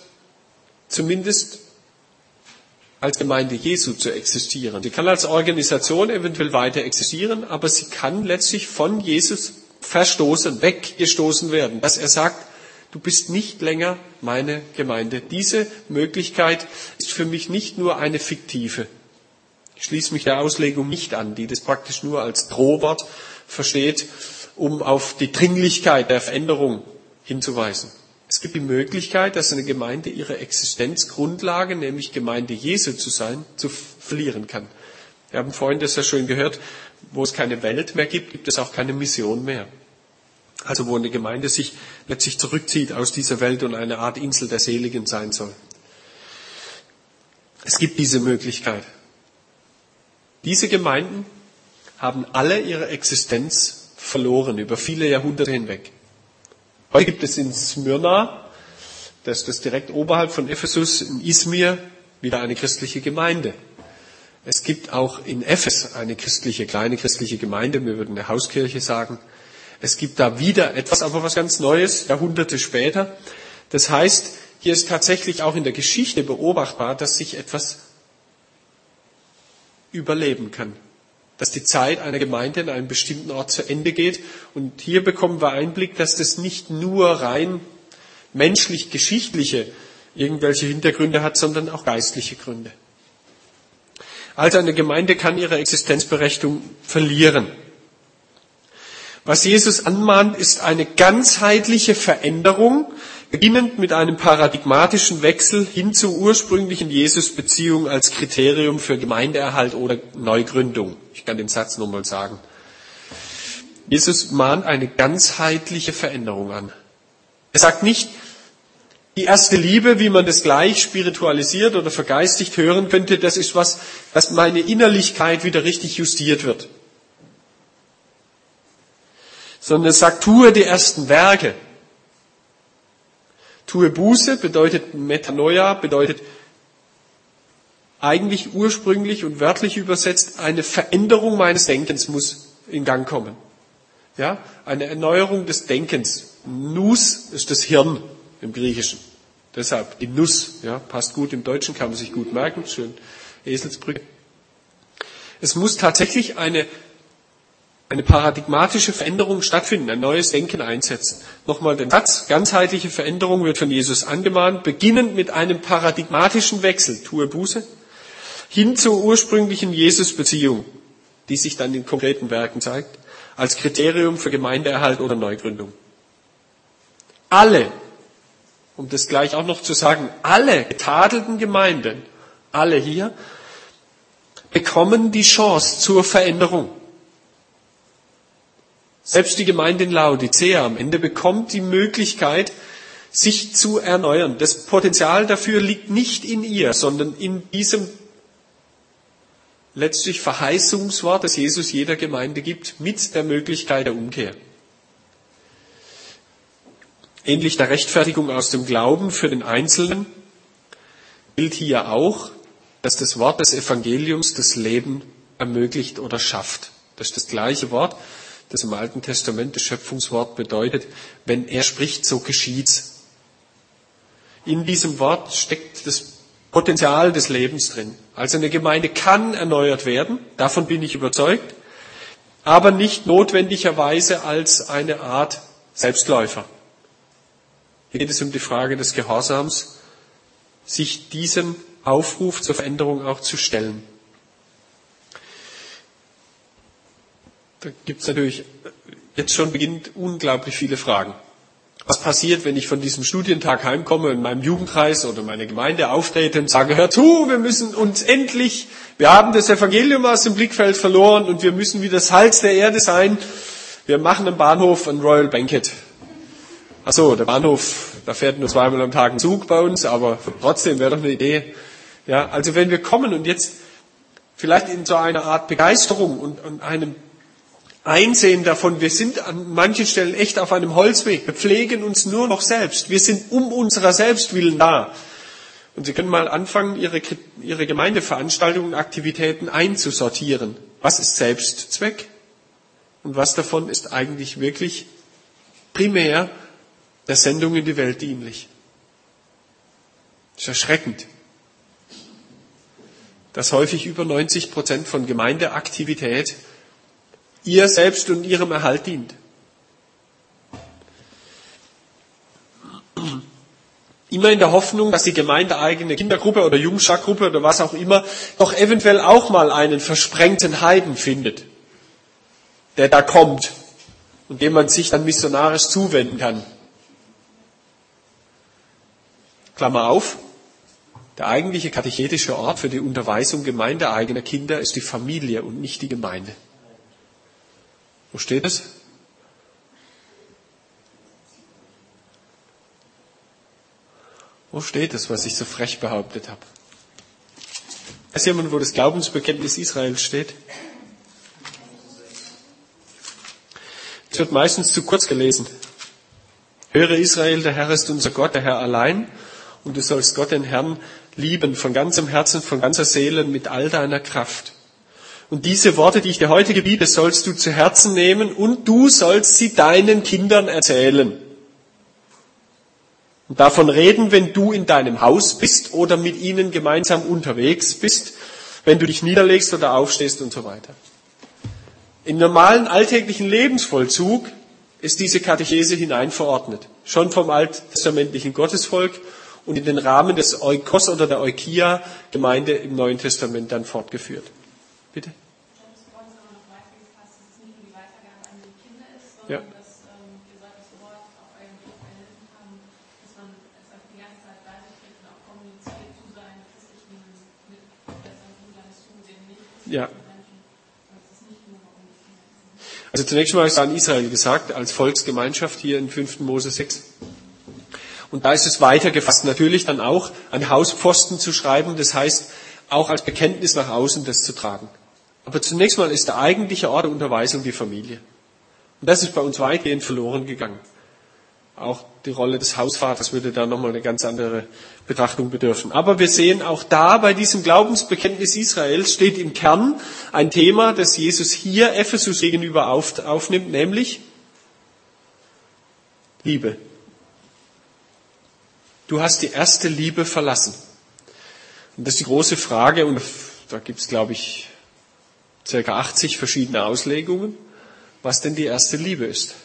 zumindest als Gemeinde Jesu zu existieren. Sie kann als Organisation eventuell weiter existieren, aber sie kann letztlich von Jesus verstoßen, weggestoßen werden, dass er sagt, du bist nicht länger meine Gemeinde. Diese Möglichkeit ist für mich nicht nur eine fiktive. Ich schließe mich der Auslegung nicht an, die das praktisch nur als Drohwort versteht, um auf die Dringlichkeit der Veränderung hinzuweisen. Es gibt die Möglichkeit, dass eine Gemeinde ihre Existenzgrundlage, nämlich Gemeinde Jesu zu sein, zu verlieren kann. Wir haben vorhin das ja schön gehört, wo es keine Welt mehr gibt, gibt es auch keine Mission mehr. Also wo eine Gemeinde sich letztlich zurückzieht aus dieser Welt und eine Art Insel der Seligen sein soll. Es gibt diese Möglichkeit. Diese Gemeinden haben alle ihre Existenz verloren über viele Jahrhunderte hinweg. Heute gibt es in Smyrna, das ist das direkt oberhalb von Ephesus, in Izmir, wieder eine christliche Gemeinde. Es gibt auch in Ephes eine christliche, kleine christliche Gemeinde, wir würden eine Hauskirche sagen. Es gibt da wieder etwas, aber was ganz Neues, Jahrhunderte später. Das heißt, hier ist tatsächlich auch in der Geschichte beobachtbar, dass sich etwas überleben kann. Dass die Zeit einer Gemeinde in einem bestimmten Ort zu Ende geht. Und hier bekommen wir Einblick, dass das nicht nur rein menschlich-geschichtliche irgendwelche Hintergründe hat, sondern auch geistliche Gründe. Also eine Gemeinde kann ihre Existenzberechtigung verlieren. Was Jesus anmahnt, ist eine ganzheitliche Veränderung, beginnend mit einem paradigmatischen Wechsel hin zur ursprünglichen Jesus-Beziehung als Kriterium für Gemeindeerhalt oder Neugründung. Ich kann den Satz nochmal sagen. Jesus mahnt eine ganzheitliche Veränderung an. Er sagt nicht, die erste Liebe, wie man das gleich spiritualisiert oder vergeistigt hören könnte, das ist was, dass meine Innerlichkeit wieder richtig justiert wird sondern es sagt, tue die ersten Werke. Tue Buße bedeutet Metanoia, bedeutet eigentlich ursprünglich und wörtlich übersetzt, eine Veränderung meines Denkens muss in Gang kommen. Ja, eine Erneuerung des Denkens. Nus ist das Hirn im Griechischen. Deshalb die Nuss, ja, passt gut im Deutschen, kann man sich gut merken, schön Eselsbrücke. Es muss tatsächlich eine eine paradigmatische Veränderung stattfinden, ein neues Denken einsetzen. Nochmal den Satz, ganzheitliche Veränderung wird von Jesus angemahnt, beginnend mit einem paradigmatischen Wechsel, tue Buße, hin zur ursprünglichen Jesus-Beziehung, die sich dann in konkreten Werken zeigt, als Kriterium für Gemeindeerhalt oder Neugründung. Alle, um das gleich auch noch zu sagen, alle getadelten Gemeinden, alle hier, bekommen die Chance zur Veränderung. Selbst die Gemeinde in Laodicea am Ende bekommt die Möglichkeit, sich zu erneuern. Das Potenzial dafür liegt nicht in ihr, sondern in diesem letztlich Verheißungswort, das Jesus jeder Gemeinde gibt, mit der Möglichkeit der Umkehr. Ähnlich der Rechtfertigung aus dem Glauben für den Einzelnen gilt hier auch, dass das Wort des Evangeliums das Leben ermöglicht oder schafft. Das ist das gleiche Wort, das im Alten Testament das Schöpfungswort bedeutet. Wenn er spricht, so geschieht's. In diesem Wort steckt das Potenzial des Lebens drin. Also eine Gemeinde kann erneuert werden, davon bin ich überzeugt, aber nicht notwendigerweise als eine Art Selbstläufer. Geht es um die Frage des Gehorsams, sich diesem Aufruf zur Veränderung auch zu stellen. Da gibt es natürlich jetzt schon beginnt unglaublich viele Fragen. Was passiert, wenn ich von diesem Studientag heimkomme, in meinem Jugendkreis oder meiner Gemeinde auftrete und sage, hör zu, wir müssen uns endlich, wir haben das Evangelium aus dem Blickfeld verloren und wir müssen wieder Salz der Erde sein. Wir machen im Bahnhof ein Royal Banquet. Ach so, der Bahnhof, da fährt nur zweimal am Tag ein Zug bei uns, aber trotzdem wäre doch eine Idee. Ja, also wenn wir kommen und jetzt vielleicht in so einer Art Begeisterung und, und einem Einsehen davon, wir sind an manchen Stellen echt auf einem Holzweg. Wir pflegen uns nur noch selbst. Wir sind um unserer selbst willen da. Und Sie können mal anfangen, Ihre, Ihre Gemeindeveranstaltungen und Aktivitäten einzusortieren. Was ist Selbstzweck? Und was davon ist eigentlich wirklich primär der Sendung in die Welt dienlich? Das ist erschreckend, dass häufig über 90 Prozent von Gemeindeaktivität ihr selbst und ihrem Erhalt dient. Immer in der Hoffnung, dass die gemeindeeigene Kindergruppe oder Jungschargruppe oder was auch immer doch eventuell auch mal einen versprengten Heiden findet, der da kommt und dem man sich dann missionarisch zuwenden kann. Klammer auf, der eigentliche katechetische Ort für die Unterweisung gemeindeeigener Kinder ist die Familie und nicht die Gemeinde. Wo steht es? Wo steht es, was ich so frech behauptet habe? Weiß jemand, wo das Glaubensbekenntnis Israels steht? Es wird meistens zu kurz gelesen. Höre Israel, der Herr ist unser Gott, der Herr allein, und du sollst Gott, den Herrn, lieben von ganzem Herzen, von ganzer Seele, mit all deiner Kraft. Und diese Worte, die ich dir heute gebiete, sollst du zu Herzen nehmen und du sollst sie deinen Kindern erzählen. Und davon reden, wenn du in deinem Haus bist oder mit ihnen gemeinsam unterwegs bist, wenn du dich niederlegst oder aufstehst und so weiter. Im normalen alltäglichen Lebensvollzug ist diese Katechese hineinverordnet. Schon vom alttestamentlichen Gottesvolk und in den Rahmen des Eukos oder der Eukia-Gemeinde im Neuen Testament dann fortgeführt. Bitte? Ja. Ja. Also zunächst mal ist an Israel gesagt, als Volksgemeinschaft hier in 5. Mose 6. Und da ist es weitergefasst, natürlich dann auch an Hauspfosten zu schreiben, das heißt auch als Bekenntnis nach außen das zu tragen. Aber zunächst mal ist der eigentliche Ort der Unterweisung die Familie. Und das ist bei uns weitgehend verloren gegangen. Auch die Rolle des Hausvaters würde da nochmal eine ganz andere Betrachtung bedürfen. Aber wir sehen auch da bei diesem Glaubensbekenntnis Israels steht im Kern ein Thema, das Jesus hier Ephesus gegenüber aufnimmt, nämlich Liebe. Du hast die erste Liebe verlassen. Und das ist die große Frage, und da gibt es, glaube ich, circa 80 verschiedene Auslegungen, was denn die erste Liebe ist.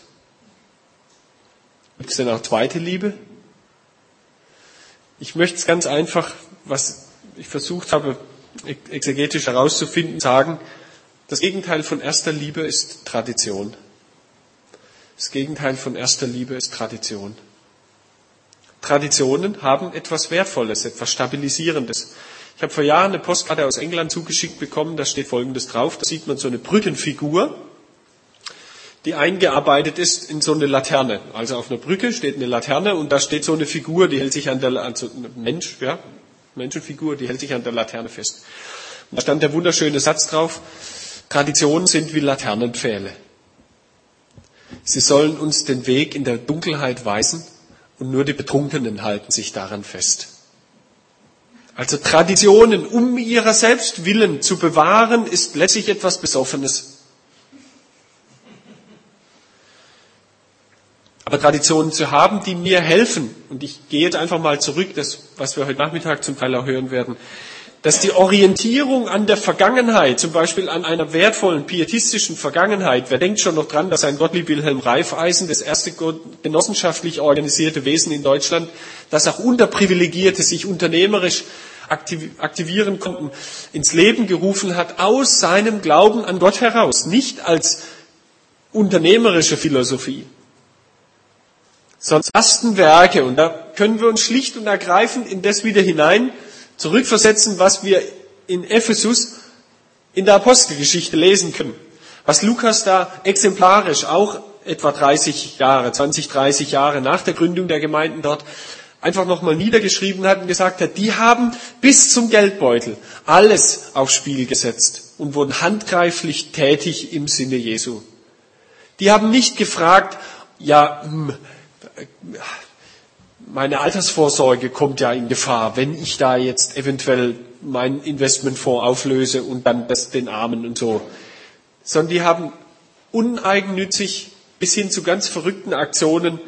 Gibt es denn auch zweite Liebe? Ich möchte es ganz einfach, was ich versucht habe, exegetisch herauszufinden, sagen, das Gegenteil von erster Liebe ist Tradition. Das Gegenteil von erster Liebe ist Tradition. Traditionen haben etwas Wertvolles, etwas Stabilisierendes. Ich habe vor Jahren eine Postkarte aus England zugeschickt bekommen, da steht Folgendes drauf. Da sieht man so eine Brückenfigur, die eingearbeitet ist in so eine Laterne. Also auf einer Brücke steht eine Laterne und da steht so eine Figur, die hält sich an der, also ein Mensch, ja, Menschenfigur, die hält sich an der Laterne fest. Und da stand der wunderschöne Satz drauf, Traditionen sind wie Laternenpfähle. Sie sollen uns den Weg in der Dunkelheit weisen und nur die Betrunkenen halten sich daran fest. Also Traditionen, um ihrer selbst willen zu bewahren, ist letztlich etwas Besoffenes. Aber Traditionen zu haben, die mir helfen, und ich gehe jetzt einfach mal zurück, das, was wir heute Nachmittag zum Teil auch hören werden, dass die Orientierung an der Vergangenheit, zum Beispiel an einer wertvollen pietistischen Vergangenheit, wer denkt schon noch dran, dass ein Gottlieb Wilhelm Reifeisen, das erste genossenschaftlich organisierte Wesen in Deutschland, dass auch Unterprivilegierte sich unternehmerisch aktivieren konnten, ins Leben gerufen hat, aus seinem Glauben an Gott heraus, nicht als unternehmerische Philosophie, sondern ersten Werke. Und da können wir uns schlicht und ergreifend in das wieder hinein zurückversetzen, was wir in Ephesus in der Apostelgeschichte lesen können. Was Lukas da exemplarisch auch etwa 30 Jahre, 20, 30 Jahre nach der Gründung der Gemeinden dort einfach nochmal niedergeschrieben hat und gesagt hat, die haben bis zum Geldbeutel alles aufs Spiel gesetzt und wurden handgreiflich tätig im Sinne Jesu. Die haben nicht gefragt, ja, hm, meine Altersvorsorge kommt ja in Gefahr, wenn ich da jetzt eventuell meinen Investmentfonds auflöse und dann das den Armen und so. Sondern die haben uneigennützig bis hin zu ganz verrückten Aktionen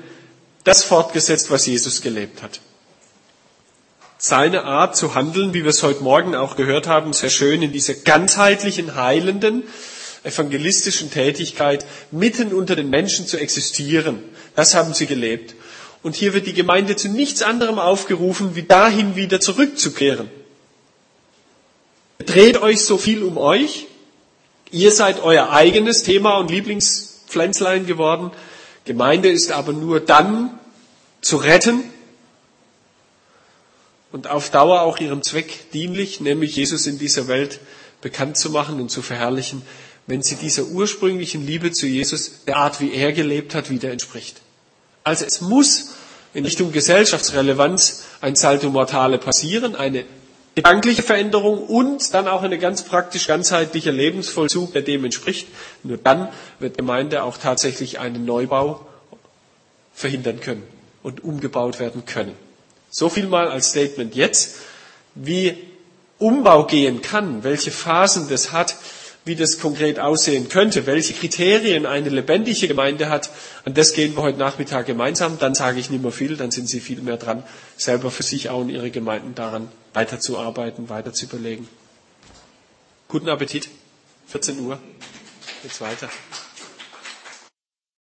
das fortgesetzt, was Jesus gelebt hat. Seine Art zu handeln, wie wir es heute Morgen auch gehört haben, sehr schön in dieser ganzheitlichen, heilenden, evangelistischen Tätigkeit, mitten unter den Menschen zu existieren. Das haben sie gelebt. Und hier wird die Gemeinde zu nichts anderem aufgerufen, wie dahin wieder zurückzukehren. Dreht euch so viel um euch. Ihr seid euer eigenes Thema und Lieblingspflänzlein geworden. Gemeinde ist aber nur dann zu retten und auf Dauer auch ihrem Zweck dienlich, nämlich Jesus in dieser Welt bekannt zu machen und zu verherrlichen, wenn sie dieser ursprünglichen Liebe zu Jesus, der Art, wie er gelebt hat, wieder entspricht. Also es muss in Richtung Gesellschaftsrelevanz ein Salto Mortale passieren, eine gedankliche Veränderung und dann auch eine ganz praktisch ganzheitlicher Lebensvollzug, der dem entspricht. Nur dann wird Gemeinde auch tatsächlich einen Neubau verhindern können und umgebaut werden können. So viel mal als Statement jetzt. Wie Umbau gehen kann, welche Phasen das hat, wie das konkret aussehen könnte, welche Kriterien eine lebendige Gemeinde hat, an das gehen wir heute Nachmittag gemeinsam. Dann sage ich nicht mehr viel, dann sind Sie viel mehr dran, selber für sich auch und Ihre Gemeinden daran weiterzuarbeiten, weiter zu überlegen. Guten Appetit. 14 Uhr. Jetzt weiter.